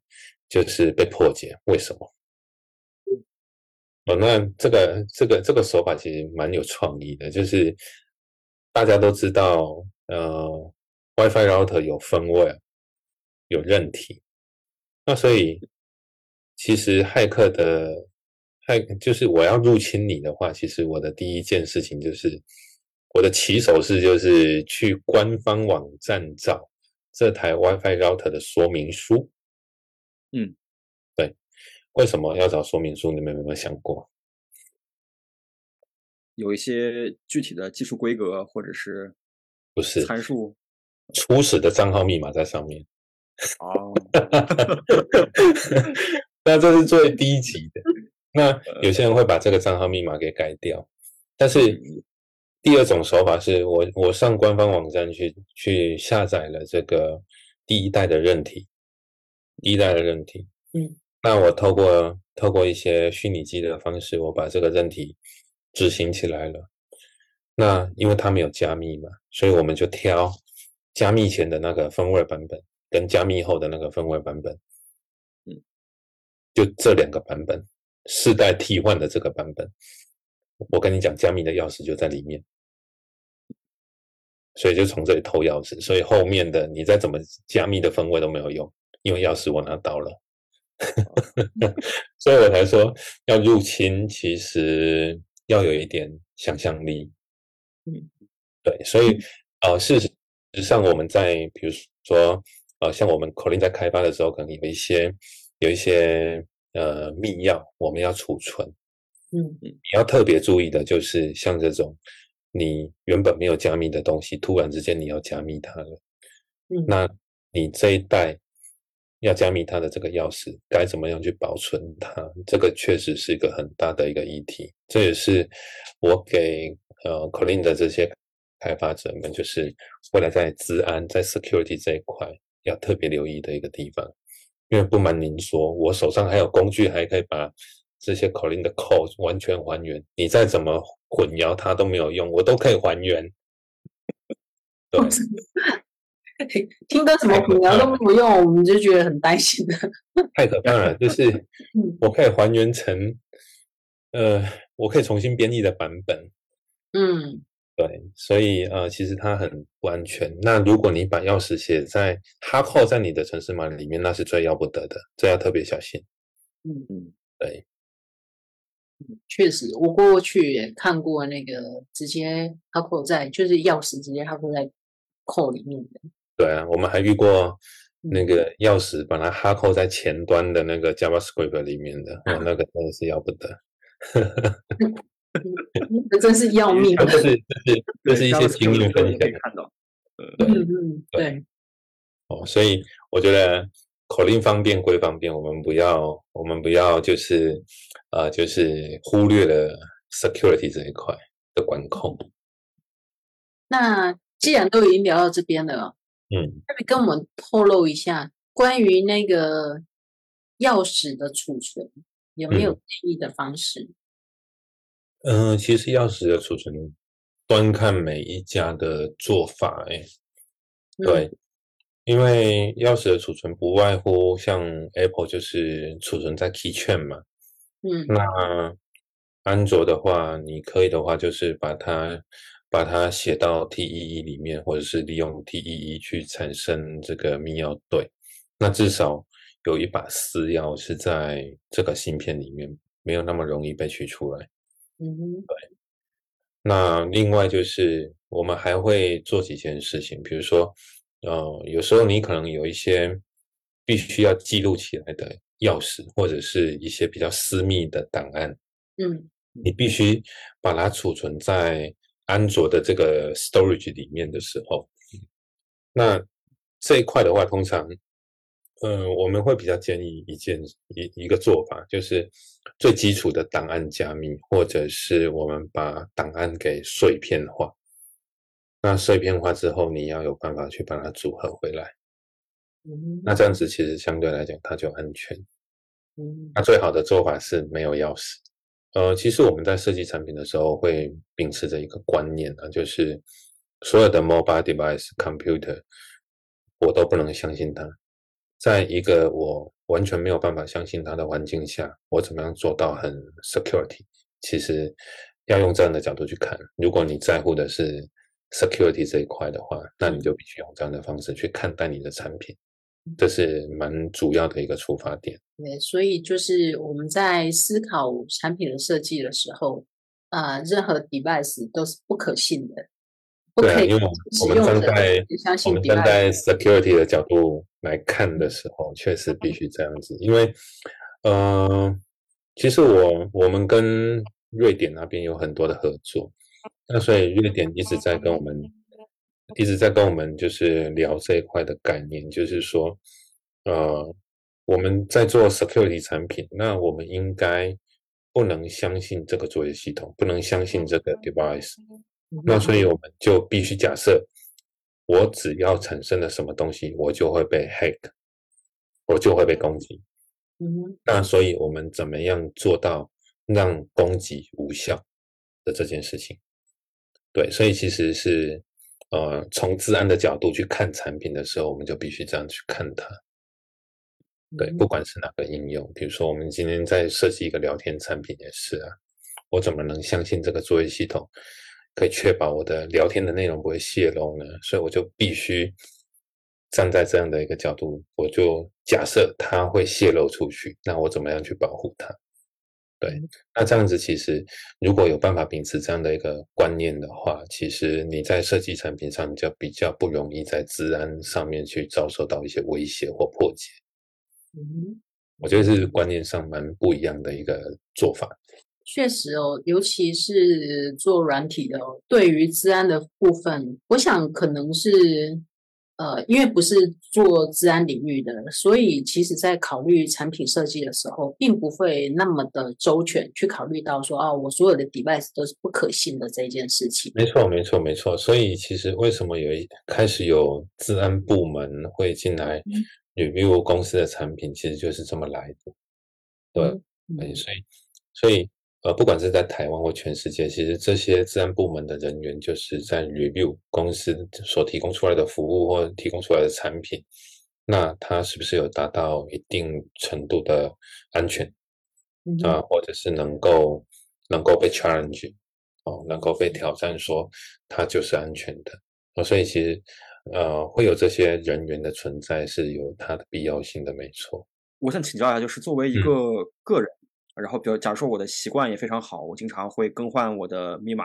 就是被破解，为什么？哦，那这个这个这个手法其实蛮有创意的，就是大家都知道，呃，WiFi router 有分位，有韧体，那所以其实骇客的骇就是我要入侵你的话，其实我的第一件事情就是我的起手式就是去官方网站找这台 WiFi router 的说明书。嗯，对，为什么要找说明书？你们有没有想过？有一些具体的技术规格，或者是不是参数？初始的账号密码在上面。哦，<laughs> 那这是最低级的。那有些人会把这个账号密码给改掉，但是第二种手法是我我上官方网站去去下载了这个第一代的韧体。第一代的韧体，嗯，那我透过透过一些虚拟机的方式，我把这个韧体执行起来了。那因为它没有加密嘛，所以我们就挑加密前的那个分位版本，跟加密后的那个分位版本，嗯，就这两个版本，世代替换的这个版本，我跟你讲，加密的钥匙就在里面，所以就从这里偷钥匙，所以后面的你再怎么加密的分位都没有用。因为钥匙我拿到了，<laughs> 所以我才说要入侵，其实要有一点想象力。嗯，对，所以呃，事实上我们在比如说呃，像我们口令在开发的时候，可能有一些有一些呃密钥，我们要储存。嗯嗯，你要特别注意的就是像这种你原本没有加密的东西，突然之间你要加密它了。嗯，那你这一代。要加密它的这个钥匙，该怎么样去保存它？这个确实是一个很大的一个议题。这也是我给呃 c o l i n 的这些开发者们，就是未来在治安、在 security 这一块要特别留意的一个地方。因为不瞒您说，我手上还有工具，还可以把这些 c o l i n 的 code 完全还原。你再怎么混淆它都没有用，我都可以还原。<laughs> 对。<laughs> 听歌什么混淆都没有用，我们就觉得很担心的。<laughs> 太可怕了，就是我可以还原成，呃，我可以重新编译的版本。嗯，对，所以呃，其实它很不安全。那如果你把钥匙写在哈扣在你的城市码里面，那是最要不得的，这要特别小心。嗯嗯，对，确实，我过去也看过那个直接哈扣在，就是钥匙直接哈扣在扣里面的。对啊，我们还遇过那个钥匙把它哈扣在前端的那个 JavaScript 里面的，哇，<laughs> 那个真的是要不得，<laughs> 那真是要命。<laughs> 这是这是这是一些经验分享。看到，嗯嗯，对。哦，所以我觉得口令方便归方便，我们不要我们不要就是呃就是忽略了 security 这一块的管控。那既然都已经聊到这边了。嗯，可以跟我们透露一下，关于那个钥匙的储存，有没有嗯。建议的方式？嗯、其实钥匙的储存端看每一家的做法、欸，对，因为钥匙的储存不外乎像 Apple 就是储存在 Keychain 嘛，嗯，那安卓的话，你可以的话就是把它把它写到 TEE 里面，或者是利用 TEE 去产生这个密钥对，那至少有一把私钥是在这个芯片里面，没有那么容易被取出来。嗯哼，那另外就是我们还会做几件事情，比如说，呃，有时候你可能有一些必须要记录起来的钥匙，或者是一些比较私密的档案，嗯。你必须把它储存在安卓的这个 storage 里面的时候，那这一块的话，通常，呃，我们会比较建议一件一一个做法，就是最基础的档案加密，或者是我们把档案给碎片化。那碎片化之后，你要有办法去把它组合回来。嗯那这样子其实相对来讲，它就安全。嗯那最好的做法是没有钥匙。呃，其实我们在设计产品的时候会秉持着一个观念啊，就是所有的 mobile device computer，我都不能相信它。在一个我完全没有办法相信它的环境下，我怎么样做到很 security？其实要用这样的角度去看。如果你在乎的是 security 这一块的话，那你就必须用这样的方式去看待你的产品，这是蛮主要的一个出发点。对，所以就是我们在思考产品的设计的时候，啊、任何 device 都是不可信的，不对因为我我们站在我们站在。security 的角度来看的时候，确实必须这样子，因为，呃，其实我我们跟瑞典那边有很多的合作，那所以瑞典一直在跟我们一直在跟我们就是聊这一块的概念，就是说，呃，我们在做 security 产品，那我们应该不能相信这个作业系统，不能相信这个 device。那所以我们就必须假设，我只要产生了什么东西，我就会被 hack，我就会被攻击。嗯哼那所以我们怎么样做到让攻击无效的这件事情？对，所以其实是呃，从治安的角度去看产品的时候，我们就必须这样去看它。对，嗯不管是哪个应用，比如说我们今天在设计一个聊天产品也是啊，我怎么能相信这个作业系统可以确保我的聊天的内容不会泄露呢？所以我就必须站在这样的一个角度，我就假设它会泄露出去，那我怎么样去保护它？对，那这样子其实如果有办法秉持这样的一个观念的话，其实你在设计产品上就比较不容易在治安上面去遭受到一些威胁或破解。嗯我觉得是观念上蛮不一样的一个做法。确实哦，尤其是做软体的哦，对于治安的部分，我想可能是呃，因为不是做治安领域的，所以其实在考虑产品设计的时候，并不会那么的周全，去考虑到说啊，我所有的 device 都是不可信的这一件事情。没错，没错，没错。所以其实为什么有一开始有治安部门会进来嗯 review 公司的产品，其实就是这么来的。对，嗯对，所以所以呃，不管是在台湾或全世界，其实这些治安部门的人员就是在 review 公司所提供出来的服务或提供出来的产品，那它是不是有达到一定程度的安全嗯啊，或者是能够能够被 challenge 哦，能够被挑战，说它就是安全的。哦，所以其实呃，会有这些人员的存在是有它的必要性的，没错。我想请教一下，就是作为一嗯个个人，然后比如假如说我的习惯也非常好，我经常会更换我的密码，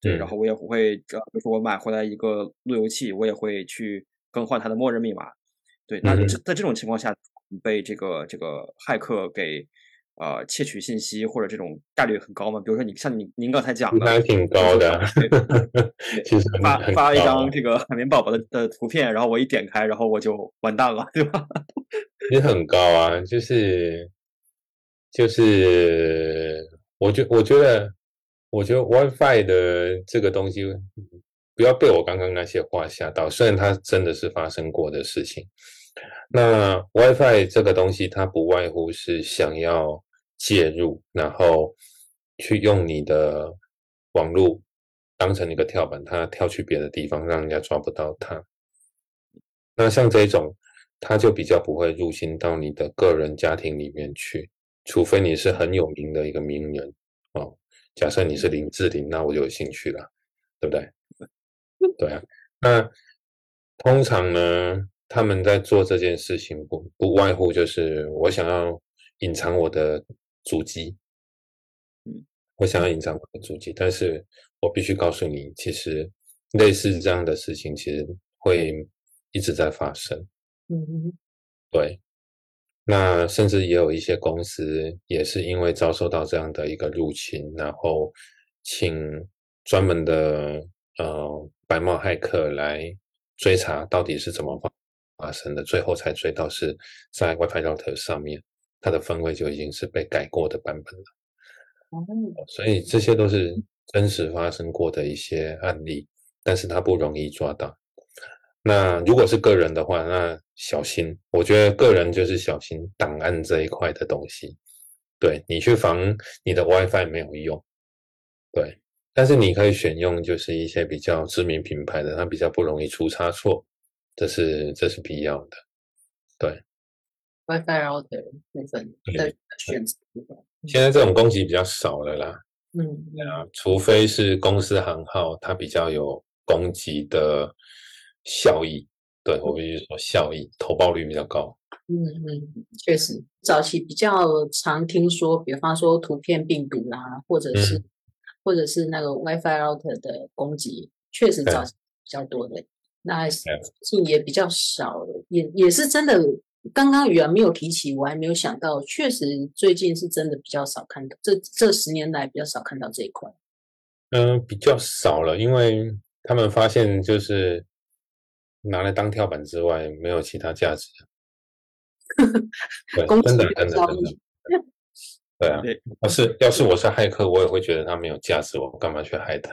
对，然嗯后我也会，这比如说我买回来一个路由器，我也会去更换它的默认密码，对，那在这种情况下被这个这个骇客给呃窃取信息或者这种概率很高吗？比如说你像你您刚才讲的，应该挺高的对，<laughs> 其实发发一张这个海绵宝宝的的图片，然后我一点开，然后我就完蛋了，对吧？也很高啊，就是就是，我觉我觉得，我觉得 WiFi 的这个东西，不要被我刚刚那些话吓到。虽然它真的是发生过的事情，那 WiFi 这个东西，它不外乎是想要介入，然后去用你的网络当成一个跳板，它跳去别的地方，让人家抓不到它。那像这种，它就比较不会入侵到你的个人家庭里面去，除非你是很有名的一个名人哦。假设你是林志玲，那我就有兴趣了，对不对？对啊。那通常呢，他们在做这件事情不不外乎就是我想要隐藏我的足迹，嗯，我想要隐藏我的足迹，但是我必须告诉你，其实类似这样的事情其实会一直在发生，嗯，对。那甚至也有一些公司也是因为遭受到这样的一个入侵，然后请专门的呃白帽骇客来。追查到底是怎么发发生的，最后才追到是在 WiFi router 上面，它的分位就已经是被改过的版本了。哦，所以这些都是真实发生过的一些案例，但是它不容易抓到。那如果是个人的话，那小心，我觉得个人就是小心档案这一块的东西。对你去防你的 WiFi 没有用，对。但是你可以选用，就是一些比较知名品牌的，它比较不容易出差错，这是这是必要的。对，WiFi router 部分的选择。现在这种攻击比较少了啦。嗯，啊，除非是公司行号，它比较有攻击的效益。对我必须说效益，投报率比较高。嗯嗯，确实，早期比较常听说，比方说图片病毒啦，或者是。或者是那个 WiFi router 的攻击，确实早期比较多的，那近也比较少的，也也是真的。刚刚宇然没有提起，我还没有想到，确实最近是真的比较少看到，这这十年来比较少看到这一块。嗯，比较少了，因为他们发现就是拿来当跳板之外，没有其他价值。<laughs> 对，真的真的真的。<laughs> 对啊，要是要是我是骇客，我也会觉得它没有价值，我干嘛去害它？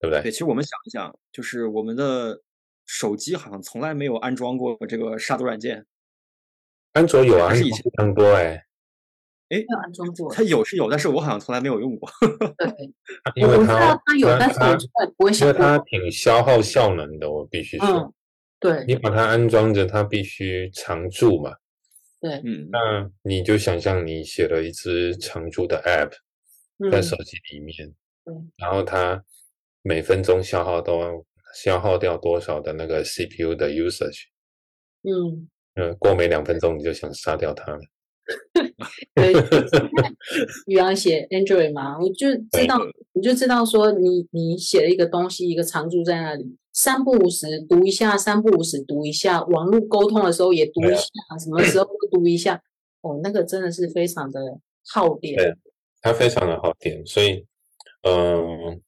对不对？对，其实我们想一想，就是我们的手机好像从来没有安装过这个杀毒软件。安卓有啊，是以前很多哎。哎，有安装过？它有是有，但是我好像从来没有用过。对，<laughs> 因为它它有，但是我不会想。因为它挺消耗效能的，我必须说。对。你把它安装着，它必须常驻嘛。对，嗯，那你就想象你写了一支常驻的 App 在手机里面，嗯，然后它每分钟消耗都消耗掉多少的那个 CPU 的 usage，嗯，嗯，过没两分钟你就想杀掉它了。<laughs> <laughs> 对，<laughs> 宇阳写 Android 嘛，我就知道，我就知道说你你写了一个东西，一个常驻在那里。三不五时读一下，三不五时读一下，网络沟通的时候也读一下，什么时候都读一下。哦，那个真的是非常的耗电。对，它非常的耗电，所以，嗯，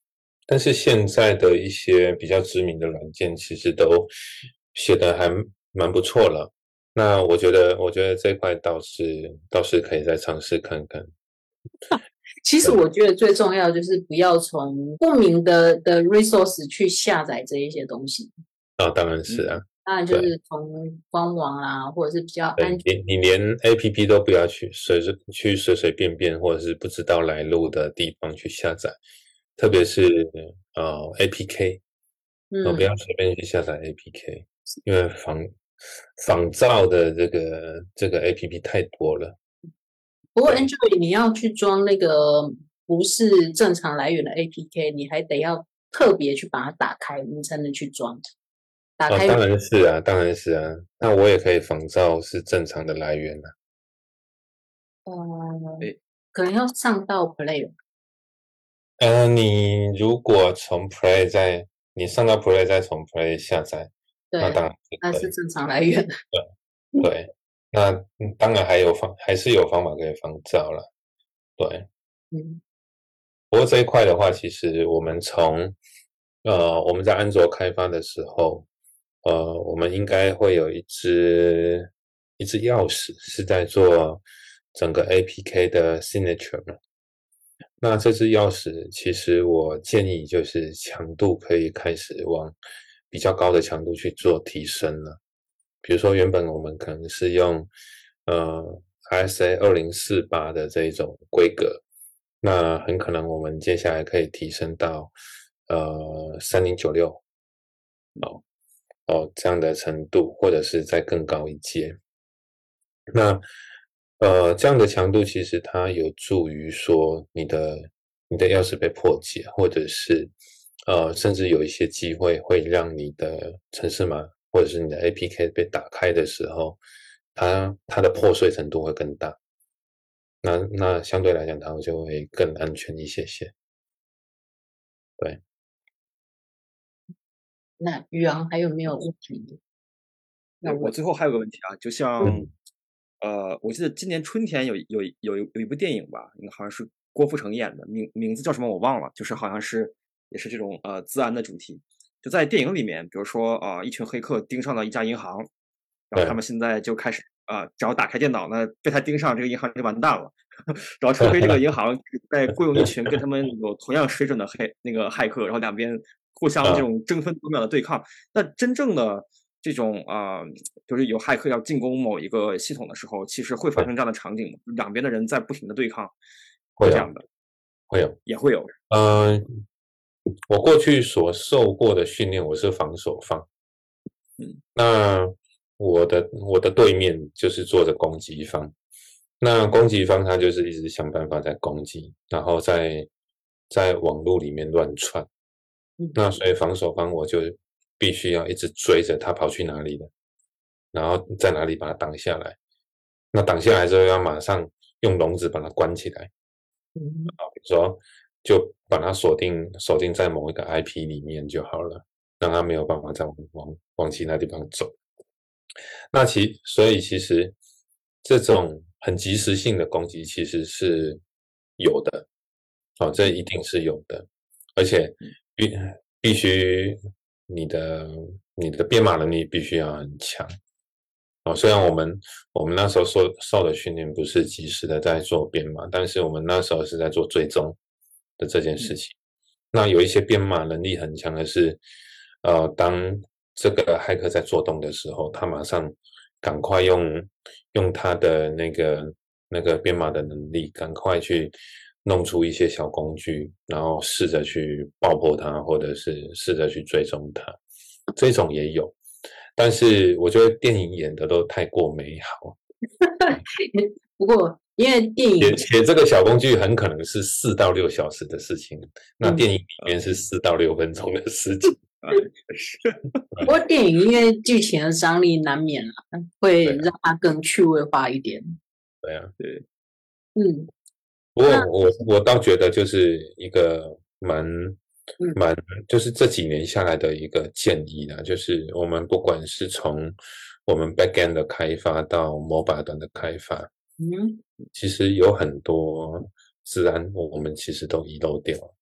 但是现在的一些比较知名的软件，其实都写的还蛮不错了。那我觉得，我觉得这块倒是倒是可以再尝试看看。<laughs> 其实我觉得最重要就是不要从不明的的 resource 去下载这一些东西。啊，当然是啊。当然就是从官网啊，或者是比较安全。你你连 A P P 都不要去随随去随随便便或者是不知道来路的地方去下载，特别是呃 A P K，嗯，不要随便去下载 A P K，因为仿仿造的这个这个 A P P 太多了。不过，Android 你要去装那个不是正常来源的 APK，你还得要特别去把它打开，你才能去装。打开当然是啊，当然是啊。那我也可以仿造是正常的来源啊。嗯，可能要上到 Play。呃，你如果从 Play 再你上到 Play 再从 Play 下载，那当然那是正常来源。对对。那当然还有方，还是有方法可以防造了，对，嗯。不过这一块的话，其实我们从呃我们在安卓开发的时候，呃，我们应该会有一支一支钥匙是在做整个 APK 的 signature 嘛。那这支钥匙，其实我建议就是强度可以开始往比较高的强度去做提升了。比如说原本我们可能是用呃 ISA 二零四八的这一种规格，那很可能我们接下来可以提升到呃三零九六哦哦这样的程度，或者是再更高一阶。那呃这样的强度其实它有助于说你的你的钥匙被破解，或者是呃甚至有一些机会会让你的城市码。或者是你的 APK 被打开的时候，它它的破碎程度会更大，那那相对来讲，它就会更安全一些些。对。那宇昂还有没有问题？那我最后还有个问题啊，就像呃，我记得今年春天有有有有一部电影吧，好像是郭富城演的，名名字叫什么我忘了，就是好像是也是这种呃自安的主题。就在电影里面，比如说啊，一群黑客盯上了一家银行，然后他们现在就开始啊，只要打开电脑呢，被他盯上，这个银行就完蛋了。<laughs> 然后除非这个银行在雇佣一群跟他们有同样水准的黑那个骇客，然后两边互相这种争分夺秒的对抗。那真正的这种啊，就是有骇客要进攻某一个系统的时候，其实会发生这样的场景？两边的人在不停的对抗，会这样的，会有，也会有，嗯。我过去所受过的训练，我是防守方，嗯，那我的我的对面就是做着攻击方，那攻击方他就是一直想办法在攻击，然后在在网络里面乱窜，那。所以防守方我就必须要一直追着他跑去哪里了，然后在哪里把他挡下来，那挡下来之后要马上用笼子把它关起来，嗯，啊，比如说。就把它锁定锁定在某一个 IP 里面就好了，让它没有办法再往往往其他地方走。那其所以其实这种很及时性的攻击其实是有的，哦，这一定是有的，而且必必须你的你的编码能力必须要很强。哦，虽然我们我们那时候受受的训练不是及时的在做编码，但是我们那时候是在做追踪。的这件事情，那有一些编码能力很强的是，呃，当这个骇客在做动的时候，他马上赶快用用他的那个那个编码的能力，赶快去弄出一些小工具，然后试着去爆破它，或者是试着去追踪它，这种也有。但是我觉得电影演的都太过美好，<laughs> 不过。因为电影且且这个小工具很可能是四到六小时的事情，那电影里面是四到六分钟的事情。<laughs> 不过电影因为剧情的张力难免啊，会让它更趣味化一点。对啊，对，嗯。不过我我倒觉得就是一个蛮蛮，就是这几年下来的一个建议呢，就是我们不管是从我们 backend 的开发到 mobile 端的开发。嗯，其实有很多治安，我们其实都遗漏掉了。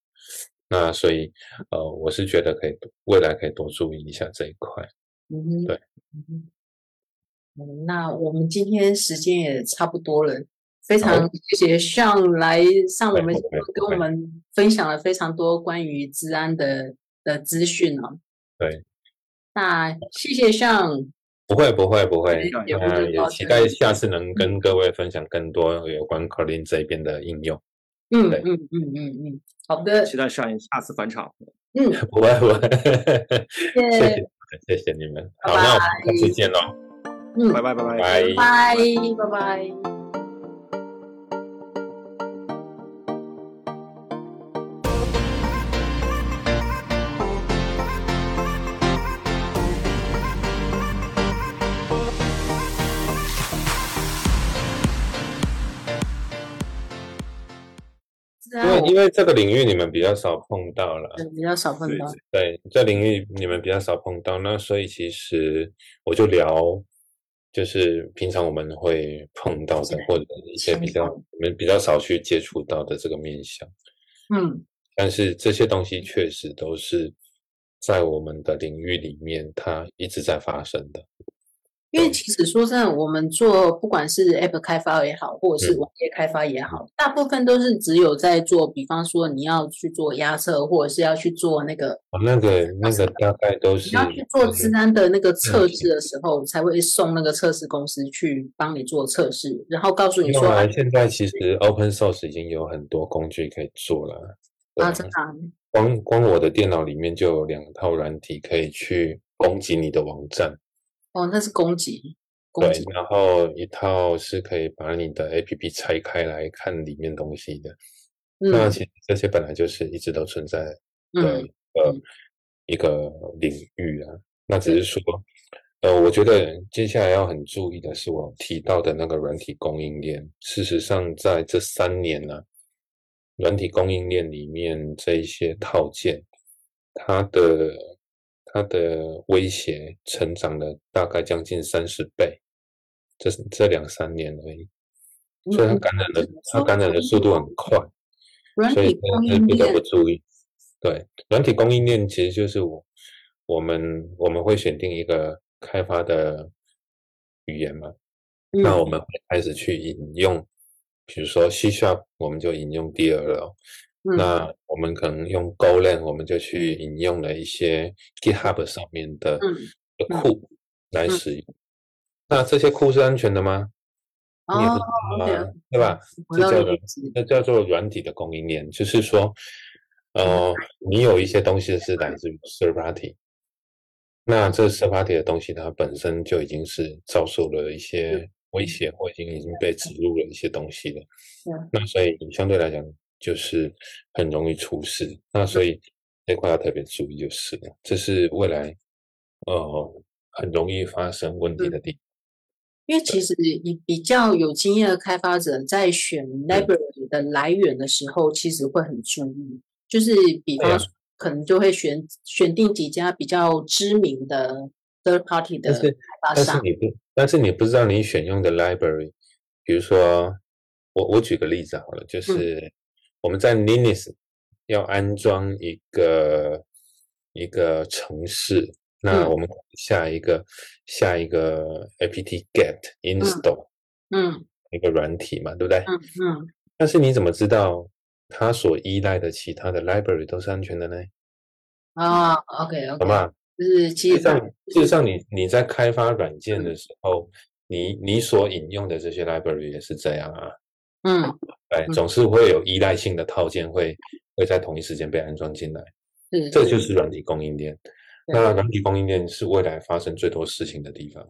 那所以，呃，我是觉得可以未来可以多注意一下这一块。嗯，对。嗯，那我们今天时间也差不多了，非常谢谢向来上我们跟我们分享了非常多关于治安的的资讯哦。对。那谢谢向。不会不会不会，嗯，也期待下次能跟各位分享更多有关 c o l i n 这边的应用。嗯嗯嗯嗯嗯，好的，期待上下次返场。嗯，不 <laughs> 会不会，谢谢。<laughs> 谢谢你们，好，那我们下次见喽。嗯，拜拜。拜拜。拜拜拜拜。因为因为这个领域你们比较少碰到了，比较少碰到。对，这领域你们比较少碰到，那所以其实我就聊，就是平常我们会碰到的，或者一些比较我们比较少去接触到的这个面向。嗯，但是这些东西确实都是在我们的领域里面，它一直在发生的。因为其实说真的，我们做不管是 App 开发也好，或者是网页开发也好，大部分都是只有在做，比方说你要去做压测，或者是要去做那个，哦，那个那个大概都是你要去做治安的那个测试的时候，才会送那个测试公司去帮你做测试，然后告诉你说，啊，现在其实 Open Source 已经有很多工具可以做了。啊，真的。光光我的电脑里面就有两套软体可以去攻击你的网站。哦，那是攻击。对，然后一套是可以把你的 APP 拆开来看里面东西的。那其实这些本来就是一直都存在的呃一个领域啊。那只是说，呃，我觉得接下来要很注意的是我提到的那个软体供应链。事实上，在这三年呢，软体供应链里面这一些套件，它的它的威胁成长了大概将近三十倍。这是这两三年而已，所以它感染的它感染的速度很快，所以不得不注意。对，软体供应链其实就是我我们我们会选定一个开发的语言嘛，那我们会开始去引用，比如说 C Sharp，我们就引用 DLL，那我们可能用 Golang，我们就去引用了一些 GitHub 上面的库来使用。那这些库是安全的吗？你也不知道，对吧？这叫做这叫做软体的供应链，就是说，呃，你有一些东西是来自于 third party，那这 third party 的东西它本身就已经是遭受了一些威胁，或已经已经被植入了一些东西了。那所以相对来讲就是很容易出事。那所以这块要特别注意就是了，这是未来呃很容易发生问题的地方。因为其实你比较有经验的开发者在选 library 的来源的时候，其实会很注意，就是比方说可能就会选选定几家比较知名的 third party 的开发商。但是你不，但是你不知道你选用的 library，比如说我我举个例子好了，就是我们在 Linux 要安装一个一个城市。那我们下一个下一个 apt get install，嗯，一个软体嘛，对不对？嗯嗯。但是你怎么知道它所依赖的其他的 library 都是安全的呢？啊，OK OK，好吗？就是其实上，事实上，你你在开发软件的时候，你你所引用的这些 library 也是这样啊。嗯，对，总是会有依赖性的套件会会在同一时间被安装进来。嗯，这就是软体供应链。那软体供应链是未来发生最多事情的地方。